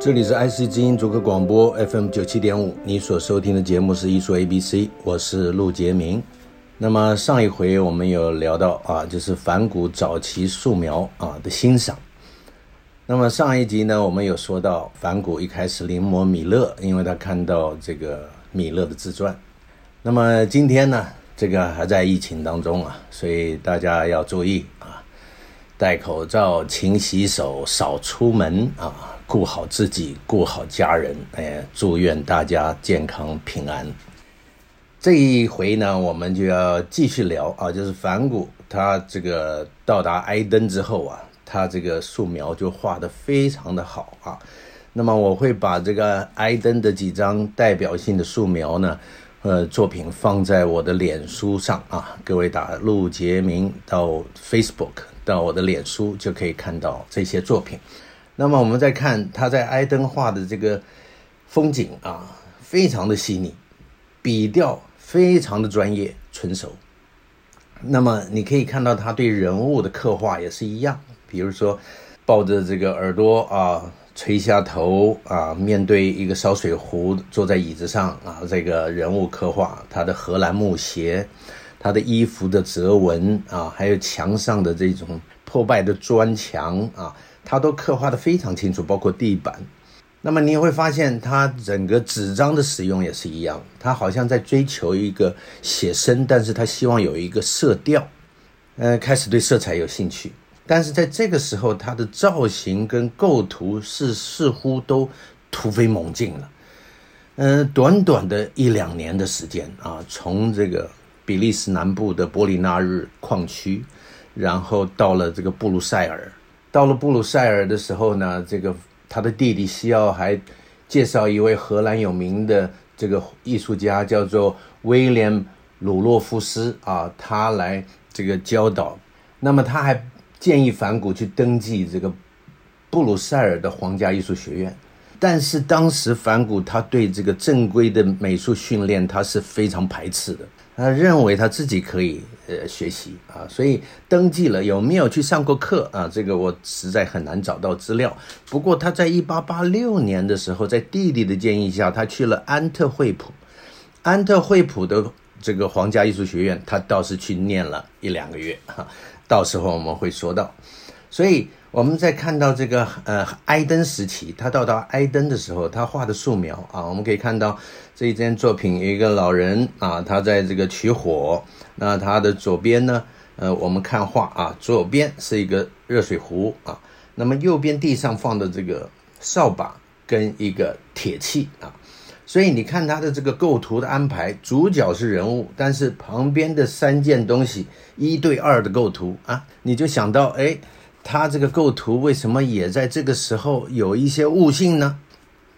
这里是 IC 之音逐客广播 FM 九七点五，你所收听的节目是艺术 A B C，我是陆杰明。那么上一回我们有聊到啊，就是梵谷早期素描啊的欣赏。那么上一集呢，我们有说到梵谷一开始临摹米勒，因为他看到这个米勒的自传。那么今天呢，这个还在疫情当中啊，所以大家要注意啊，戴口罩、勤洗手、少出门啊，顾好自己，顾好家人。哎，祝愿大家健康平安。这一回呢，我们就要继续聊啊，就是梵谷他这个到达埃登之后啊。他这个素描就画得非常的好啊，那么我会把这个埃登的几张代表性的素描呢，呃，作品放在我的脸书上啊，各位打陆杰明到 Facebook 到我的脸书就可以看到这些作品。那么我们再看他在埃登画的这个风景啊，非常的细腻，笔调非常的专业纯熟。那么你可以看到他对人物的刻画也是一样。比如说，抱着这个耳朵啊，垂下头啊，面对一个烧水壶，坐在椅子上啊，这个人物刻画，他的荷兰木鞋，他的衣服的折纹啊，还有墙上的这种破败的砖墙啊，他都刻画得非常清楚，包括地板。那么你会发现，他整个纸张的使用也是一样，他好像在追求一个写生，但是他希望有一个色调，呃，开始对色彩有兴趣。但是在这个时候，他的造型跟构图是似乎都突飞猛进了。嗯、短短的一两年的时间啊，从这个比利时南部的波里纳日矿区，然后到了这个布鲁塞尔。到了布鲁塞尔的时候呢，这个他的弟弟西奥还介绍一位荷兰有名的这个艺术家，叫做威廉·鲁洛夫斯啊，他来这个教导。那么他还。建议梵谷去登记这个布鲁塞尔的皇家艺术学院，但是当时梵谷他对这个正规的美术训练他是非常排斥的，他认为他自己可以呃学习啊，所以登记了，有没有去上过课啊？这个我实在很难找到资料。不过他在一八八六年的时候，在弟弟的建议下，他去了安特惠普，安特惠普的这个皇家艺术学院，他倒是去念了一两个月哈。到时候我们会说到，所以我们在看到这个呃埃登时期，他到达埃登的时候，他画的素描啊，我们可以看到这一件作品，一个老人啊，他在这个取火，那他的左边呢，呃，我们看画啊，左边是一个热水壶啊，那么右边地上放的这个扫把跟一个铁器啊。所以你看他的这个构图的安排，主角是人物，但是旁边的三件东西一对二的构图啊，你就想到，哎，他这个构图为什么也在这个时候有一些悟性呢？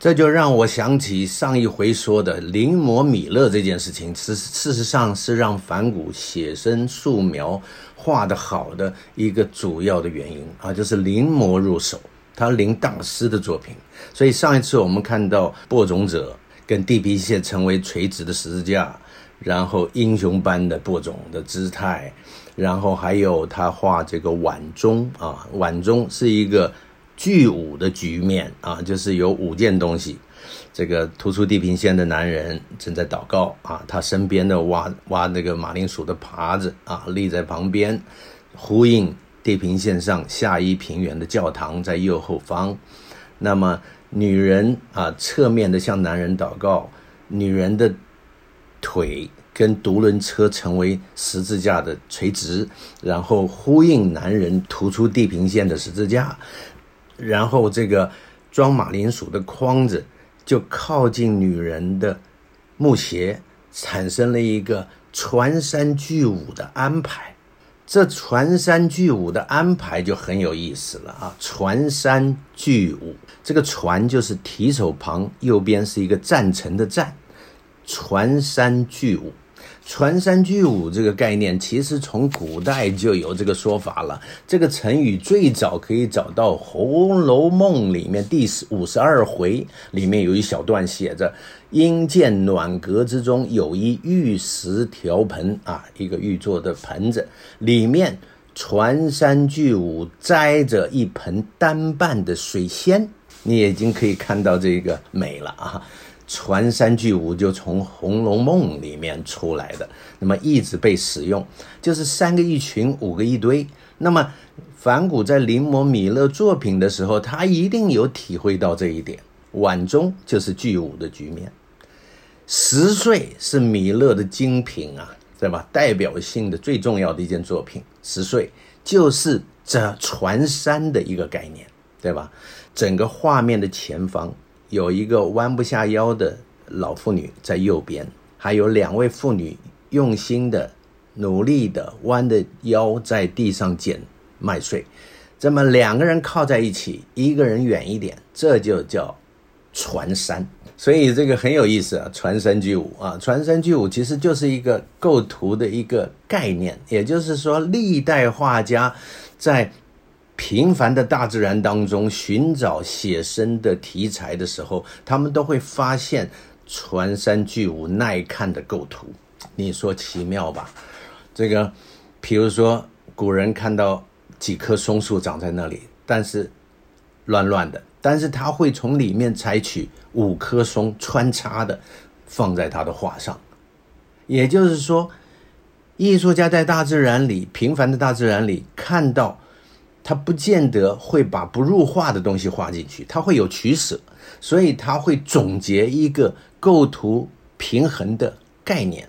这就让我想起上一回说的临摹米勒这件事情，是事实上是让梵谷写生素描画得好的一个主要的原因啊，就是临摹入手，他临大师的作品。所以上一次我们看到播种者。跟地平线成为垂直的十字架，然后英雄般的播种的姿态，然后还有他画这个碗中啊，碗中是一个巨五的局面啊，就是有五件东西，这个突出地平线的男人正在祷告啊，他身边的挖挖那个马铃薯的耙子啊立在旁边，呼应地平线上下一平原的教堂在右后方，那么。女人啊，侧面的向男人祷告，女人的腿跟独轮车成为十字架的垂直，然后呼应男人突出地平线的十字架，然后这个装马铃薯的筐子就靠近女人的木鞋，产生了一个穿山巨舞的安排。这船山巨舞的安排就很有意思了啊！船山巨舞，这个船就是提手旁，右边是一个赞成的赞，船山巨舞。船山巨舞这个概念，其实从古代就有这个说法了。这个成语最早可以找到《红楼梦》里面第五十二回里面有一小段写着：“因见暖阁之中有一玉石调盆啊，一个玉做的盆子，里面传山巨舞摘着一盆单瓣的水仙。”你已经可以看到这个美了啊。传三巨五就从《红楼梦》里面出来的，那么一直被使用，就是三个一群，五个一堆。那么梵谷在临摹米勒作品的时候，他一定有体会到这一点。晚钟就是巨舞的局面，十岁是米勒的精品啊，对吧？代表性的最重要的一件作品，十岁就是这传三的一个概念，对吧？整个画面的前方。有一个弯不下腰的老妇女在右边，还有两位妇女用心的、努力的弯着腰在地上捡麦穗。这么两个人靠在一起，一个人远一点，这就叫船山。所以这个很有意思啊，船山巨舞啊，船山巨舞其实就是一个构图的一个概念，也就是说，历代画家在。平凡的大自然当中寻找写生的题材的时候，他们都会发现穿山巨舞耐看的构图。你说奇妙吧？这个，比如说古人看到几棵松树长在那里，但是乱乱的，但是他会从里面采取五棵松穿插的放在他的画上。也就是说，艺术家在大自然里，平凡的大自然里看到。他不见得会把不入画的东西画进去，他会有取舍，所以他会总结一个构图平衡的概念，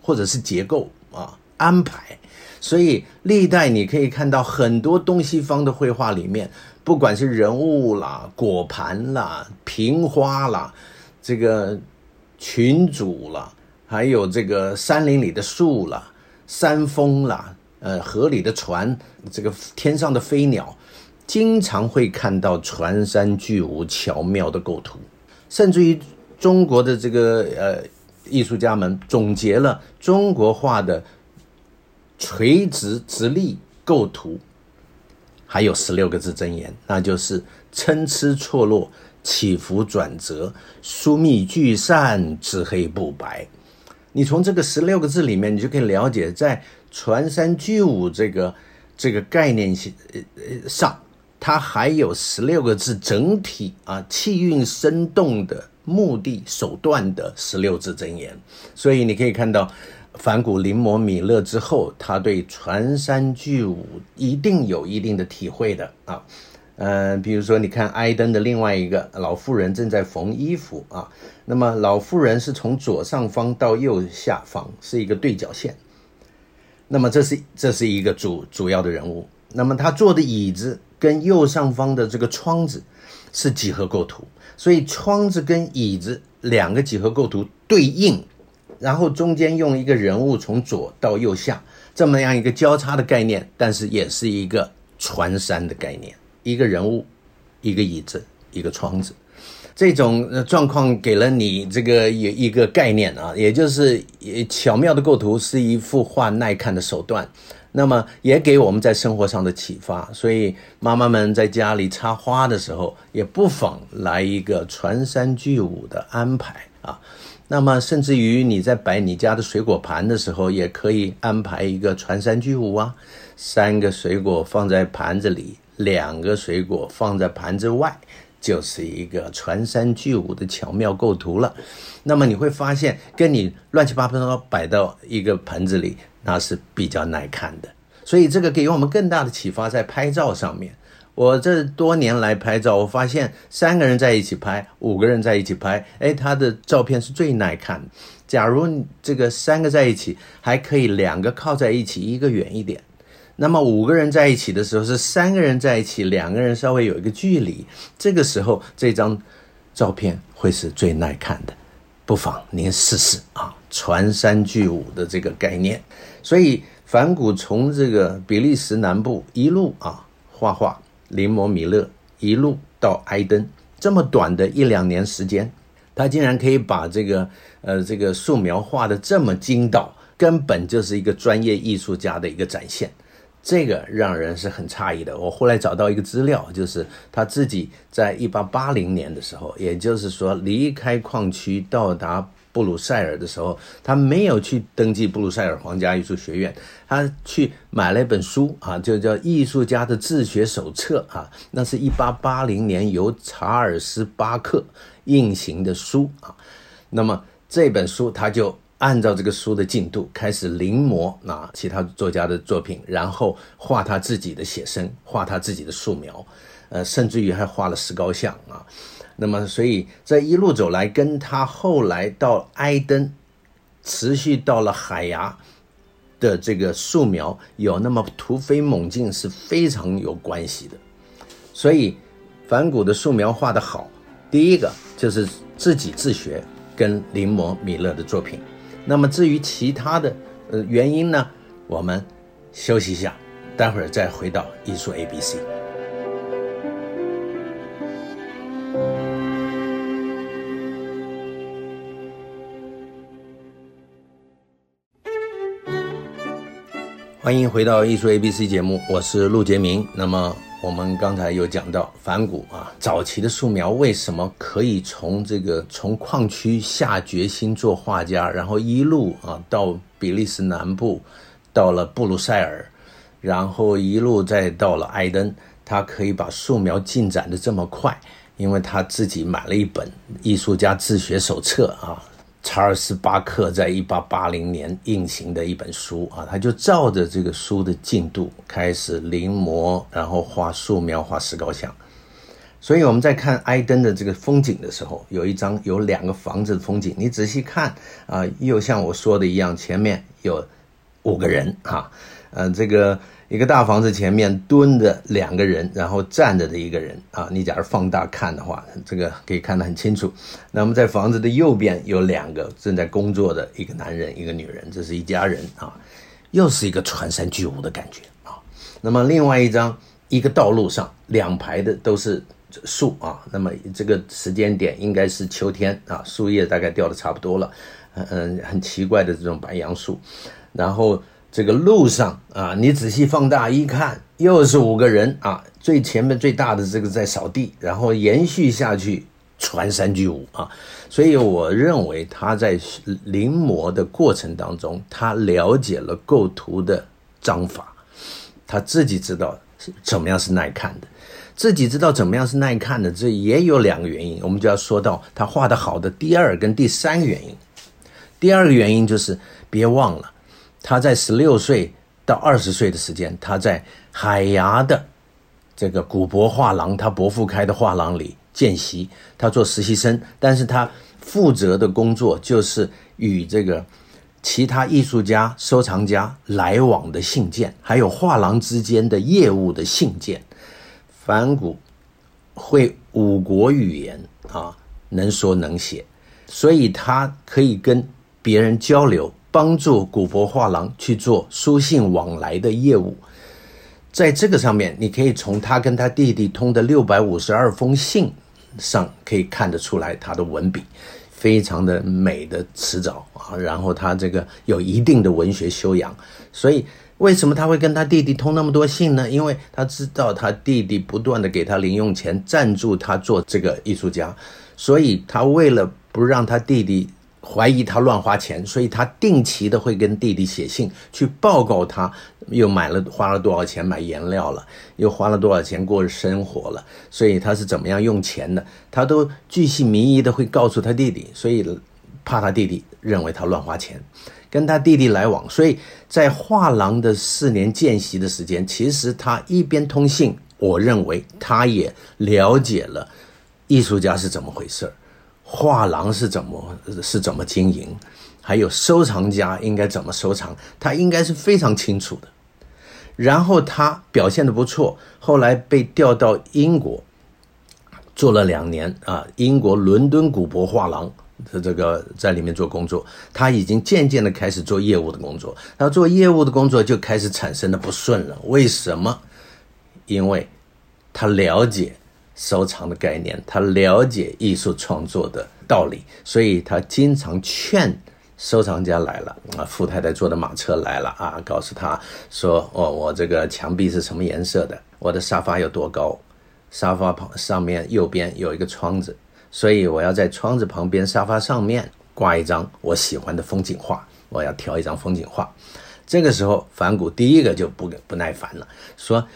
或者是结构啊安排。所以历代你可以看到很多东西方的绘画里面，不管是人物啦、果盘啦、瓶花啦、这个群组啦，还有这个山林里的树啦、山峰啦。呃，河里的船，这个天上的飞鸟，经常会看到船山巨无巧妙的构图，甚至于中国的这个呃艺术家们总结了中国画的垂直直立构图，还有十六个字真言，那就是参差错落、起伏转折、疏密聚散、至黑不白。你从这个十六个字里面，你就可以了解在。船山巨舞这个这个概念性呃上，它还有十六个字整体啊气韵生动的目的手段的十六字真言，所以你可以看到梵谷临摹米勒之后，他对传山巨舞一定有一定的体会的啊，嗯、呃，比如说你看埃登的另外一个老妇人正在缝衣服啊，那么老妇人是从左上方到右下方是一个对角线。那么这是这是一个主主要的人物。那么他坐的椅子跟右上方的这个窗子是几何构图，所以窗子跟椅子两个几何构图对应，然后中间用一个人物从左到右下这么样一个交叉的概念，但是也是一个船山的概念，一个人物，一个椅子，一个窗子。这种状况给了你这个一一个概念啊，也就是巧妙的构图是一幅画耐看的手段，那么也给我们在生活上的启发。所以妈妈们在家里插花的时候，也不妨来一个传山巨舞的安排啊。那么甚至于你在摆你家的水果盘的时候，也可以安排一个传山巨舞啊，三个水果放在盘子里，两个水果放在盘子外。就是一个穿山巨舞的巧妙构图了，那么你会发现，跟你乱七八糟摆到一个盆子里，那是比较耐看的。所以这个给我们更大的启发，在拍照上面。我这多年来拍照，我发现三个人在一起拍，五个人在一起拍，哎，他的照片是最耐看。假如这个三个在一起，还可以两个靠在一起，一个远一点。那么五个人在一起的时候，是三个人在一起，两个人稍微有一个距离，这个时候这张照片会是最耐看的，不妨您试试啊！传山巨舞的这个概念，所以梵谷从这个比利时南部一路啊画画，临摹米勒，一路到埃登，这么短的一两年时间，他竟然可以把这个呃这个素描画得这么精到，根本就是一个专业艺术家的一个展现。这个让人是很诧异的。我后来找到一个资料，就是他自己在一八八零年的时候，也就是说离开矿区到达布鲁塞尔的时候，他没有去登记布鲁塞尔皇家艺术学院，他去买了一本书啊，就叫《艺术家的自学手册》啊，那是一八八零年由查尔斯巴克印行的书啊。那么这本书他就。按照这个书的进度开始临摹啊其他作家的作品，然后画他自己的写生，画他自己的素描，呃，甚至于还画了石膏像啊。那么，所以这一路走来，跟他后来到埃登，持续到了海牙的这个素描有那么突飞猛进是非常有关系的。所以，梵谷的素描画得好，第一个就是自己自学跟临摹米勒的作品。那么至于其他的呃原因呢，我们休息一下，待会儿再回到艺术 ABC。欢迎回到艺术 ABC 节目，我是陆杰明。那么。我们刚才有讲到反骨啊，早期的素描为什么可以从这个从矿区下决心做画家，然后一路啊到比利时南部，到了布鲁塞尔，然后一路再到了埃登，他可以把素描进展得这么快，因为他自己买了一本艺术家自学手册啊。查尔斯·巴克在一八八零年印行的一本书啊，他就照着这个书的进度开始临摹，然后画素描、画石膏像。所以我们在看埃登的这个风景的时候，有一张有两个房子的风景，你仔细看啊，又像我说的一样，前面有五个人啊，呃，这个。一个大房子前面蹲着两个人，然后站着的一个人啊，你假如放大看的话，这个可以看得很清楚。那么在房子的右边有两个正在工作的一个男人，一个女人，这是一家人啊，又是一个穿山巨物的感觉啊。那么另外一张，一个道路上两排的都是树啊，那么这个时间点应该是秋天啊，树叶大概掉的差不多了，嗯嗯，很奇怪的这种白杨树，然后。这个路上啊，你仔细放大一看，又是五个人啊。最前面最大的这个在扫地，然后延续下去穿山巨舞啊。所以我认为他在临摹的过程当中，他了解了构图的章法，他自己知道怎么样是耐看的，自己知道怎么样是耐看的。这也有两个原因，我们就要说到他画得好的第二跟第三个原因。第二个原因就是别忘了。他在十六岁到二十岁的时间，他在海牙的这个古柏画廊，他伯父开的画廊里见习，他做实习生，但是他负责的工作就是与这个其他艺术家、收藏家来往的信件，还有画廊之间的业务的信件。梵谷会五国语言啊，能说能写，所以他可以跟别人交流。帮助古柏画廊去做书信往来的业务，在这个上面，你可以从他跟他弟弟通的六百五十二封信上可以看得出来，他的文笔非常的美的辞藻啊，然后他这个有一定的文学修养，所以为什么他会跟他弟弟通那么多信呢？因为他知道他弟弟不断的给他零用钱赞助他做这个艺术家，所以他为了不让他弟弟。怀疑他乱花钱，所以他定期的会跟弟弟写信去报告他又买了花了多少钱买颜料了，又花了多少钱过生活了，所以他是怎么样用钱的，他都巨细靡遗的会告诉他弟弟，所以怕他弟弟认为他乱花钱，跟他弟弟来往，所以在画廊的四年见习的时间，其实他一边通信，我认为他也了解了艺术家是怎么回事儿。画廊是怎么是怎么经营，还有收藏家应该怎么收藏，他应该是非常清楚的。然后他表现的不错，后来被调到英国，做了两年啊，英国伦敦古柏画廊的这个在里面做工作，他已经渐渐的开始做业务的工作。他做业务的工作就开始产生的不顺了。为什么？因为他了解收藏的概念，他了解艺术创作的道理，所以他经常劝收藏家来了啊，富太太坐的马车来了啊，告诉他说：“哦，我这个墙壁是什么颜色的？我的沙发有多高？沙发旁上面右边有一个窗子。”所以我要在窗子旁边沙发上面挂一张我喜欢的风景画，我要挑一张风景画。这个时候，梵谷第一个就不不耐烦了，说：“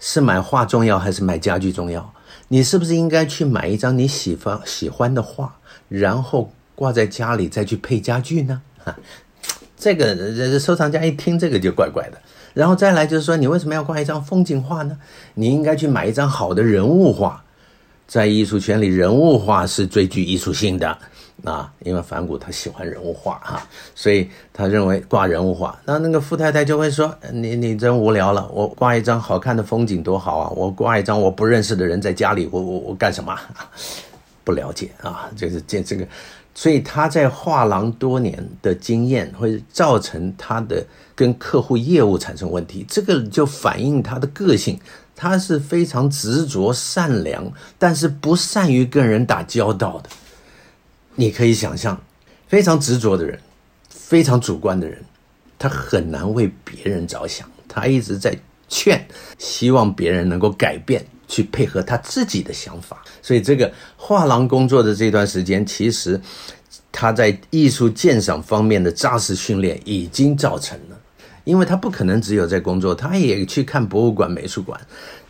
是买画重要还是买家具重要？你是不是应该去买一张你喜欢喜欢的画，然后挂在家里再去配家具呢？”哈，这个这收藏家一听这个就怪怪的。然后再来就是说，你为什么要挂一张风景画呢？你应该去买一张好的人物画。在艺术圈里，人物画是最具艺术性的啊，因为梵谷他喜欢人物画哈、啊，所以他认为挂人物画。那那个富太太就会说：“你你真无聊了，我挂一张好看的风景多好啊！我挂一张我不认识的人在家里，我我我干什么？不了解啊，就是这这个，所以他在画廊多年的经验会造成他的跟客户业务产生问题，这个就反映他的个性。”他是非常执着、善良，但是不善于跟人打交道的。你可以想象，非常执着的人，非常主观的人，他很难为别人着想。他一直在劝，希望别人能够改变，去配合他自己的想法。所以，这个画廊工作的这段时间，其实他在艺术鉴赏方面的扎实训练已经造成了。因为他不可能只有在工作，他也去看博物馆、美术馆。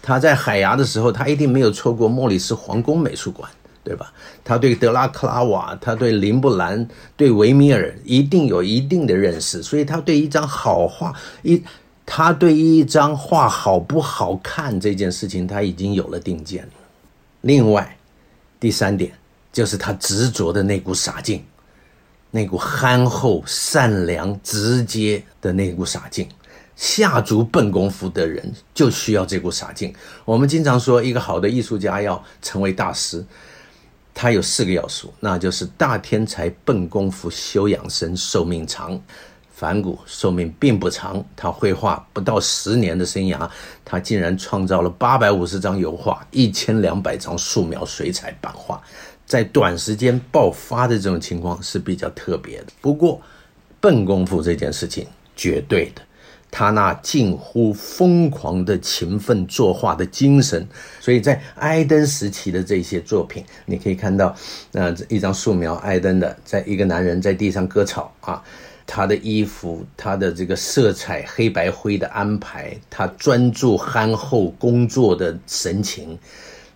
他在海牙的时候，他一定没有错过莫里斯皇宫美术馆，对吧？他对德拉克拉瓦，他对林布兰、对维米尔一定有一定的认识，所以他对一张好画，一他对一张画好不好看这件事情，他已经有了定见。另外，第三点就是他执着的那股傻劲。那股憨厚、善良、直接的那股傻劲，下足笨功夫的人就需要这股傻劲。我们经常说，一个好的艺术家要成为大师，他有四个要素，那就是大天才、笨功夫、休养生、寿命长。反骨寿命并不长，他绘画不到十年的生涯，他竟然创造了八百五十张油画、一千两百张素描、水彩版画。在短时间爆发的这种情况是比较特别的。不过，笨功夫这件事情绝对的，他那近乎疯狂的勤奋作画的精神，所以在埃登时期的这些作品，你可以看到，呃，一张素描，埃登的，在一个男人在地上割草啊，他的衣服，他的这个色彩黑白灰的安排，他专注憨厚工作的神情，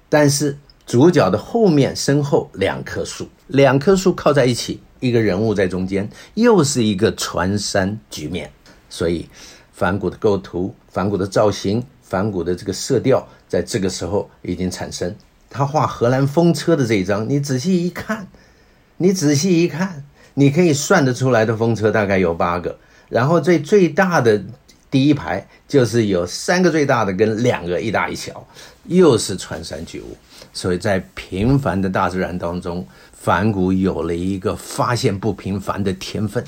但是。主角的后面身后两棵树，两棵树靠在一起，一个人物在中间，又是一个穿山局面。所以，梵谷的构图、梵谷的造型、梵谷的这个色调，在这个时候已经产生。他画荷兰风车的这一张，你仔细一看，你仔细一看，你可以算得出来的风车大概有八个。然后最最大的第一排就是有三个最大的跟两个一大一小，又是穿山巨物。所以在平凡的大自然当中，梵谷有了一个发现不平凡的天分，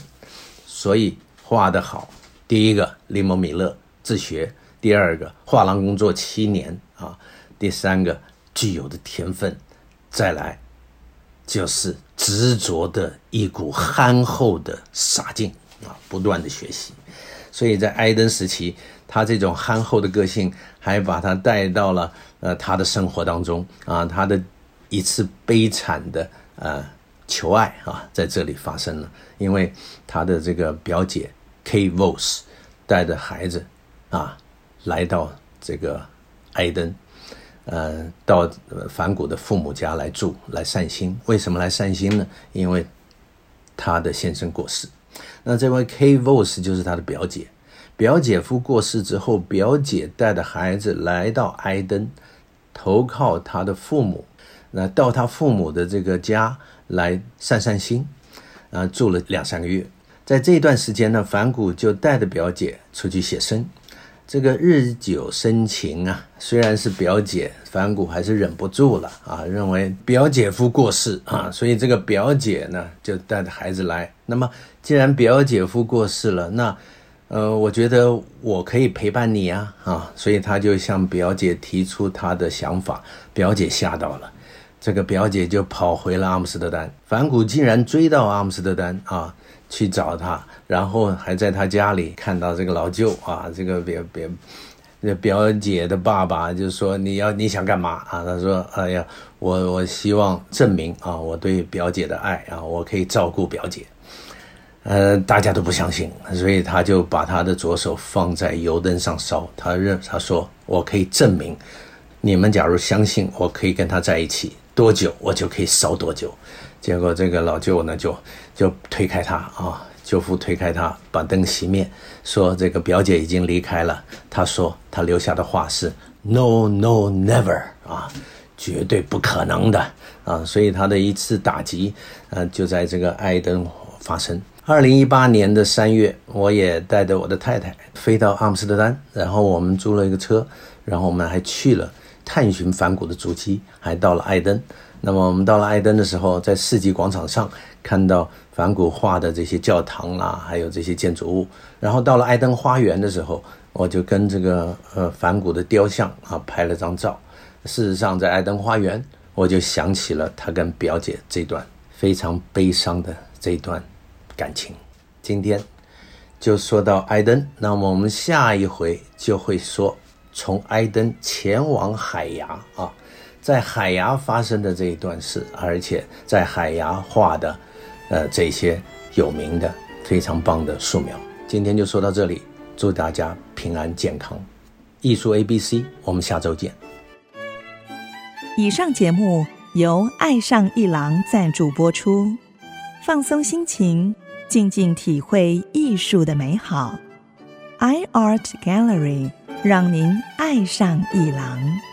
所以画得好。第一个，利蒙米勒自学；第二个，画廊工作七年啊；第三个，具有的天分；再来，就是执着的一股憨厚的傻劲啊，不断的学习。所以在埃登时期，他这种憨厚的个性，还把他带到了。呃，他的生活当中啊，他的一次悲惨的呃求爱啊，在这里发生了，因为他的这个表姐 K Voss 带着孩子啊来到这个埃登，呃，到梵谷的父母家来住，来散心。为什么来散心呢？因为他的先生过世。那这位 K Voss 就是他的表姐，表姐夫过世之后，表姐带着孩子来到埃登。投靠他的父母，那到他父母的这个家来散散心，啊，住了两三个月。在这一段时间呢，梵谷就带着表姐出去写生。这个日久生情啊，虽然是表姐，梵谷还是忍不住了啊，认为表姐夫过世啊，所以这个表姐呢就带着孩子来。那么既然表姐夫过世了，那呃，我觉得我可以陪伴你啊啊，所以他就向表姐提出他的想法，表姐吓到了。这个表姐就跑回了阿姆斯特丹，梵谷竟然追到阿姆斯特丹啊去找他，然后还在他家里看到这个老舅啊，这个表表那表姐的爸爸就说，你要你想干嘛啊？他说哎呀，我我希望证明啊我对表姐的爱啊，我可以照顾表姐。呃，大家都不相信，所以他就把他的左手放在油灯上烧，他认他说我可以证明，你们假如相信我可以跟他在一起。多久我就可以烧多久，结果这个老舅呢就就推开他啊，舅父推开他，把灯熄灭，说这个表姐已经离开了。他说他留下的话是 “No, no, never” 啊，绝对不可能的啊。所以他的一次打击，呃，就在这个爱登发生。二零一八年的三月，我也带着我的太太飞到阿姆斯特丹，然后我们租了一个车，然后我们还去了。探寻梵谷的足迹，还到了艾登。那么我们到了艾登的时候，在世纪广场上看到梵谷画的这些教堂啦，还有这些建筑物。然后到了艾登花园的时候，我就跟这个呃梵谷的雕像啊拍了张照。事实上，在艾登花园，我就想起了他跟表姐这段非常悲伤的这段感情。今天就说到艾登，那么我们下一回就会说。从埃登前往海牙啊，在海牙发生的这一段事，而且在海牙画的，呃，这些有名的非常棒的素描。今天就说到这里，祝大家平安健康。艺术 ABC，我们下周见。以上节目由爱上艺廊赞助播出，放松心情，静静体会艺术的美好。iArt Gallery。让您爱上一郎。